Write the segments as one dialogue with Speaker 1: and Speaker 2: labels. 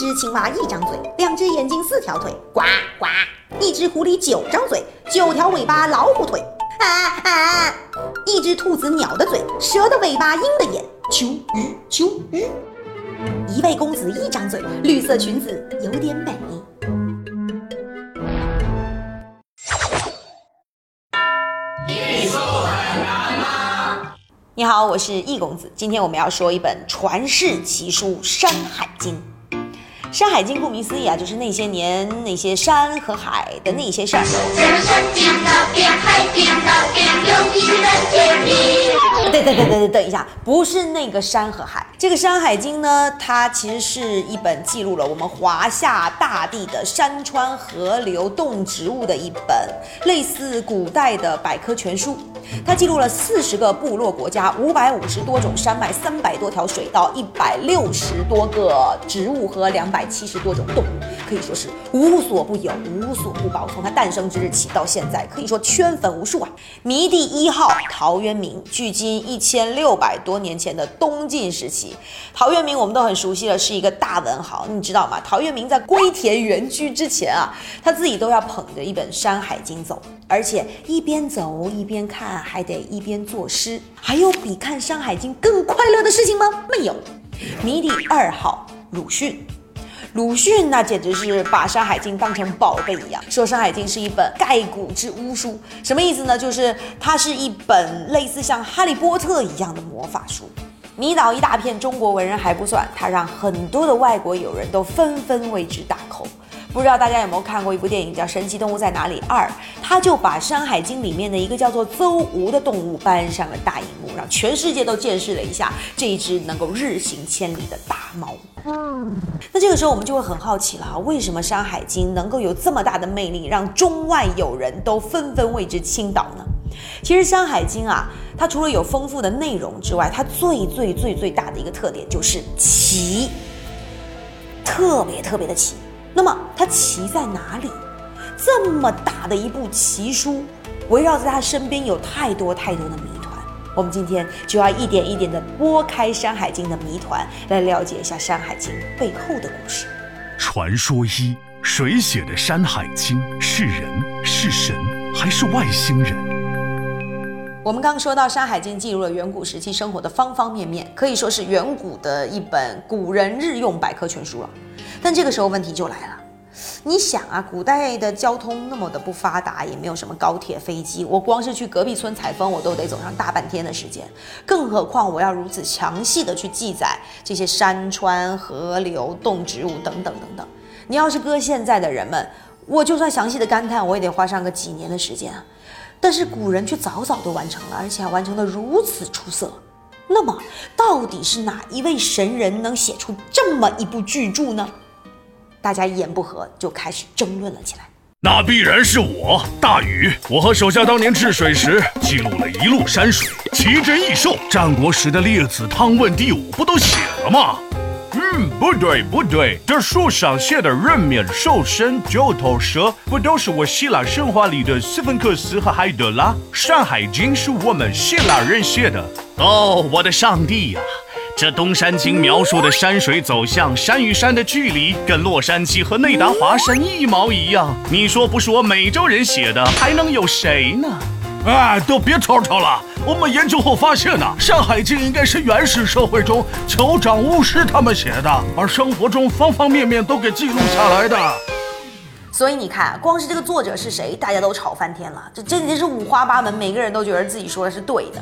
Speaker 1: 只青蛙一张嘴，两只眼睛四条腿，呱呱；一只狐狸九张嘴，九条尾巴老虎腿，啊啊；一只兔子鸟的嘴，蛇的尾巴鹰的眼，秋鱼秋鱼；一位公子一张嘴，绿色裙子有点美。你好，我是易公子。今天我们要说一本传世奇书《山海经》。《山海经》顾名思义啊，就是那些年那些山和海的那些事儿。对对对对对，等一下，不是那个山和海。这个《山海经》呢，它其实是一本记录了我们华夏大地的山川河流动植物的一本类似古代的百科全书。它记录了四十个部落国家、五百五十多种山脉、三百多条水道、一百六十多个植物和两百七十多种动物，可以说是无所不有、无所不包。从它诞生之日起到现在，可以说圈粉无数啊！迷第一号陶渊明，距今一千六百多年前的东晋时期，陶渊明我们都很熟悉了，是一个大文豪，你知道吗？陶渊明在归田园居之前啊，他自己都要捧着一本《山海经》走，而且一边走一边看。还得一边作诗，还有比看《山海经》更快乐的事情吗？没有。谜底二号，鲁迅。鲁迅那简直是把《山海经》当成宝贝一样，说《山海经》是一本盖古之巫书，什么意思呢？就是它是一本类似像《哈利波特》一样的魔法书，迷倒一大片中国文人还不算，他让很多的外国友人都纷纷为之大口。不知道大家有没有看过一部电影叫《神奇动物在哪里二》，他就把《山海经》里面的一个叫做邹吴的动物搬上了大荧幕，让全世界都见识了一下这一只能够日行千里的大猫。那这个时候我们就会很好奇了，为什么《山海经》能够有这么大的魅力，让中外友人都纷纷为之倾倒呢？其实《山海经》啊，它除了有丰富的内容之外，它最最最最大的一个特点就是奇，特别特别的奇。那么它奇在哪里？这么大的一部奇书，围绕在他身边有太多太多的谜团。我们今天就要一点一点的拨开《山海经》的谜团，来了解一下《山海经》背后的故事。
Speaker 2: 传说一：谁写的《山海经》？是人？是神？还是外星人？
Speaker 1: 我们刚刚说到，《山海经》记录了远古时期生活的方方面面，可以说是远古的一本古人日用百科全书了。但这个时候问题就来了，你想啊，古代的交通那么的不发达，也没有什么高铁、飞机，我光是去隔壁村采风，我都得走上大半天的时间，更何况我要如此详细的去记载这些山川、河流、动植物等等等等。你要是搁现在的人们，我就算详细的感叹，我也得花上个几年的时间啊。但是古人却早早都完成了，而且还完成的如此出色。那么，到底是哪一位神人能写出这么一部巨著呢？大家一言不合就开始争论了起来。
Speaker 2: 那必然是我大禹，我和手下当年治水时记录了一路山水，奇珍异兽。战国时的列子、汤问、第五不都写了吗？
Speaker 3: 嗯，不对不对，这书上写的人面兽身、九头蛇，不都是我希腊神话里的斯芬克斯和海德拉？《山海经》是我们希腊人写的。
Speaker 2: 哦，我的上帝呀！这东山经描述的山水走向、山与山的距离，跟洛杉矶和内达华山一毛一样。你说不是我美洲人写的，还能有谁呢？
Speaker 3: 哎，都别吵吵了。我们研究后发现呢，《山海经》应该是原始社会中酋长、巫师他们写的，而生活中方方面面都给记录下来的。
Speaker 1: 所以你看，光是这个作者是谁，大家都吵翻天了。这真的是五花八门，每个人都觉得自己说的是对的。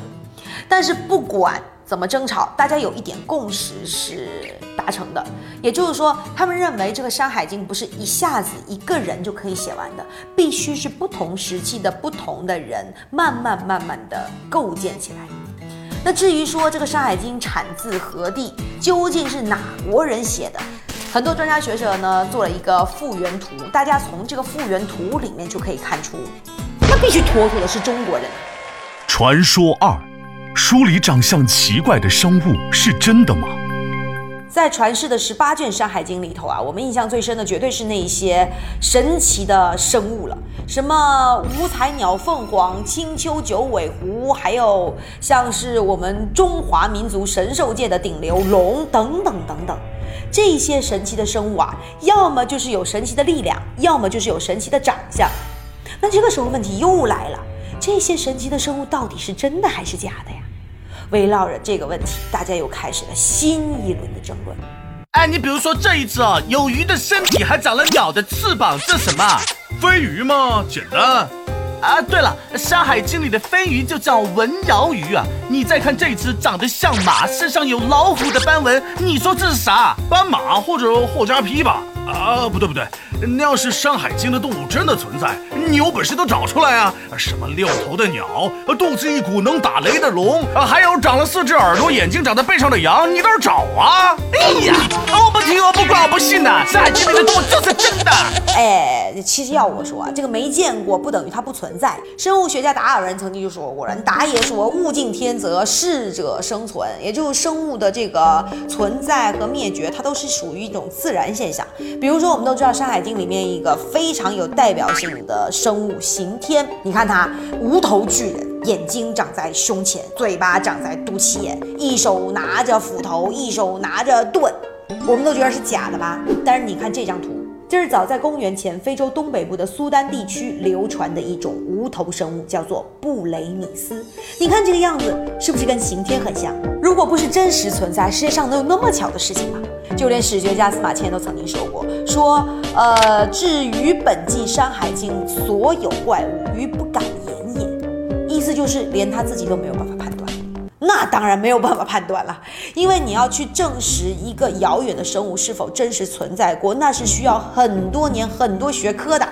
Speaker 1: 但是不管怎么争吵，大家有一点共识是达成的，也就是说，他们认为这个《山海经》不是一下子一个人就可以写完的，必须是不同时期的不同的人慢慢慢慢的构建起来。那至于说这个《山海经》产自何地，究竟是哪国人写的，很多专家学者呢做了一个复原图，大家从这个复原图里面就可以看出，那必须妥妥的是中国人。
Speaker 2: 传说二。书里长相奇怪的生物是真的吗？
Speaker 1: 在传世的十八卷《山海经》里头啊，我们印象最深的绝对是那些神奇的生物了，什么五彩鸟凤凰、青丘九尾狐，还有像是我们中华民族神兽界的顶流龙等等等等。这些神奇的生物啊，要么就是有神奇的力量，要么就是有神奇的长相。那这个时候问题又来了，这些神奇的生物到底是真的还是假的呀？围绕着这个问题，大家又开始了新一轮的争论。
Speaker 2: 哎，你比如说这一只啊，有鱼的身体还长了鸟的翅膀，这什么？
Speaker 3: 飞鱼吗？简单。
Speaker 2: 啊，对了，《山海经》里的飞鱼就叫文鳐鱼啊。你再看这只长得像马，身上有老虎的斑纹，你说这是啥？
Speaker 3: 斑马或者霍加皮吧？啊，不对不对。那要是《山海经》的动物真的存在，你有本事都找出来啊！什么六头的鸟，肚子一股能打雷的龙，还有长了四只耳朵、眼睛长在背上的羊，你倒是找啊？
Speaker 2: 哎呀，我不听，我不管，我不信的，《山海经》里的动物就是真的。
Speaker 1: 哎，其实要我说啊，这个没见过不等于它不存在。生物学家达尔文曾经就说过人达爷说：“物竞天择，适者生存。”也就是生物的这个存在和灭绝，它都是属于一种自然现象。比如说，我们都知道《山海经》。里面一个非常有代表性的生物刑天，你看它无头巨人，眼睛长在胸前，嘴巴长在肚脐眼，一手拿着斧头，一手拿着盾，我们都觉得是假的吧？但是你看这张图。这是早在公元前非洲东北部的苏丹地区流传的一种无头生物，叫做布雷米斯。你看这个样子，是不是跟刑天很像？如果不是真实存在，世界上能有那么巧的事情吗？就连史学家司马迁都曾经说过，说，呃，至于本纪《山海经》所有怪物，于不敢言也。意思就是连他自己都没有办法。那当然没有办法判断了，因为你要去证实一个遥远的生物是否真实存在过，那是需要很多年、很多学科的。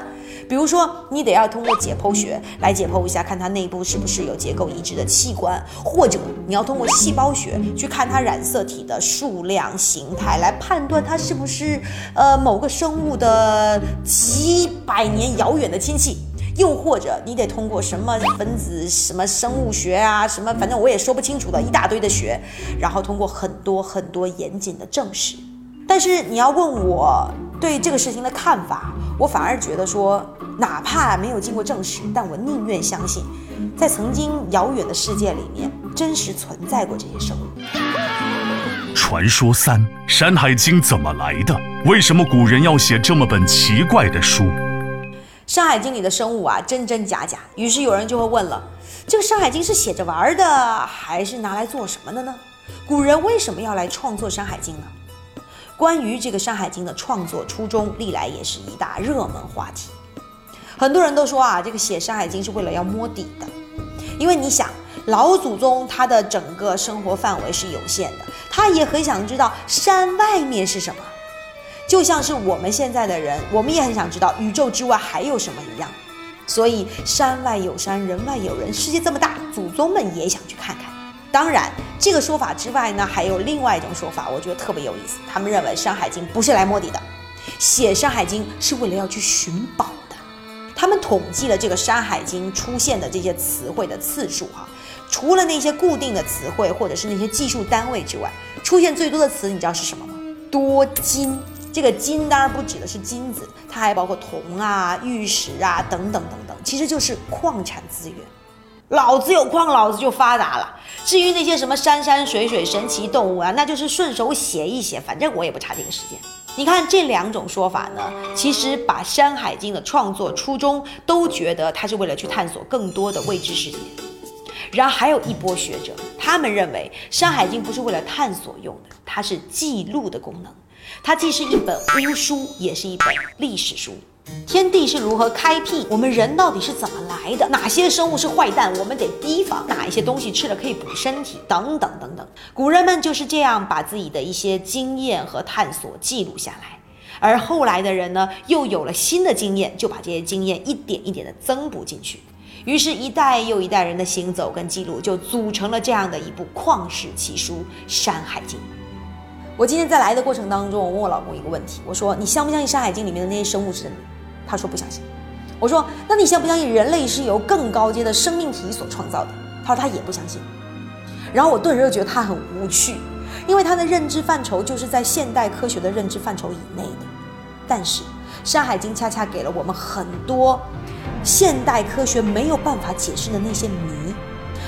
Speaker 1: 比如说，你得要通过解剖学来解剖一下，看它内部是不是有结构一致的器官，或者你要通过细胞学去看它染色体的数量、形态，来判断它是不是呃某个生物的几百年遥远的亲戚。又或者你得通过什么分子、什么生物学啊，什么反正我也说不清楚的一大堆的学，然后通过很多很多严谨的证实。但是你要问我对这个事情的看法，我反而觉得说，哪怕没有经过证实，但我宁愿相信，在曾经遥远的世界里面，真实存在过这些生物。
Speaker 3: 传说三：《山海经》怎么来的？为什么古人要写这么本奇怪的书？
Speaker 1: 《山海经》里的生物啊，真真假假。于是有人就会问了：这个《山海经》是写着玩的，还是拿来做什么的呢？古人为什么要来创作《山海经》呢？关于这个《山海经》的创作初衷，历来也是一大热门话题。很多人都说啊，这个写《山海经》是为了要摸底的，因为你想，老祖宗他的整个生活范围是有限的，他也很想知道山外面是什么。就像是我们现在的人，我们也很想知道宇宙之外还有什么一样，所以山外有山，人外有人，世界这么大，祖宗们也想去看看。当然，这个说法之外呢，还有另外一种说法，我觉得特别有意思。他们认为《山海经》不是来摸底的，写《山海经》是为了要去寻宝的。他们统计了这个《山海经》出现的这些词汇的次数，哈，除了那些固定的词汇或者是那些计数单位之外，出现最多的词，你知道是什么吗？多金。这个金当然不指的是金子，它还包括铜啊、玉石啊等等等等，其实就是矿产资源。老子有矿，老子就发达了。至于那些什么山山水水、神奇动物啊，那就是顺手写一写，反正我也不差这个时间。你看这两种说法呢，其实把《山海经》的创作初衷都觉得它是为了去探索更多的未知世界。然后还有一波学者，他们认为《山海经》不是为了探索用的，它是记录的功能。它既是一本巫书，也是一本历史书。天地是如何开辟？我们人到底是怎么来的？哪些生物是坏蛋？我们得提防。哪一些东西吃了可以补身体？等等等等。古人们就是这样把自己的一些经验和探索记录下来，而后来的人呢，又有了新的经验，就把这些经验一点一点的增补进去。于是，一代又一代人的行走跟记录，就组成了这样的一部旷世奇书《山海经》。我今天在来的过程当中，我问我老公一个问题，我说：“你相不相信《山海经》里面的那些生物是真的？”他说不相信。我说：“那你相不相信人类是由更高阶的生命体所创造的？”他说他也不相信。然后我顿时就觉得他很无趣，因为他的认知范畴就是在现代科学的认知范畴以内的。但是《山海经》恰恰给了我们很多现代科学没有办法解释的那些谜，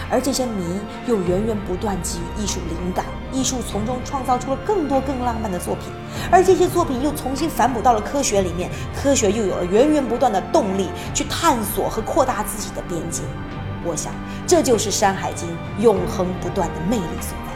Speaker 1: 而这些谜又源源不断基于艺术灵感。艺术从中创造出了更多更浪漫的作品，而这些作品又重新反哺到了科学里面，科学又有了源源不断的动力去探索和扩大自己的边界。我想，这就是《山海经》永恒不断的魅力所在。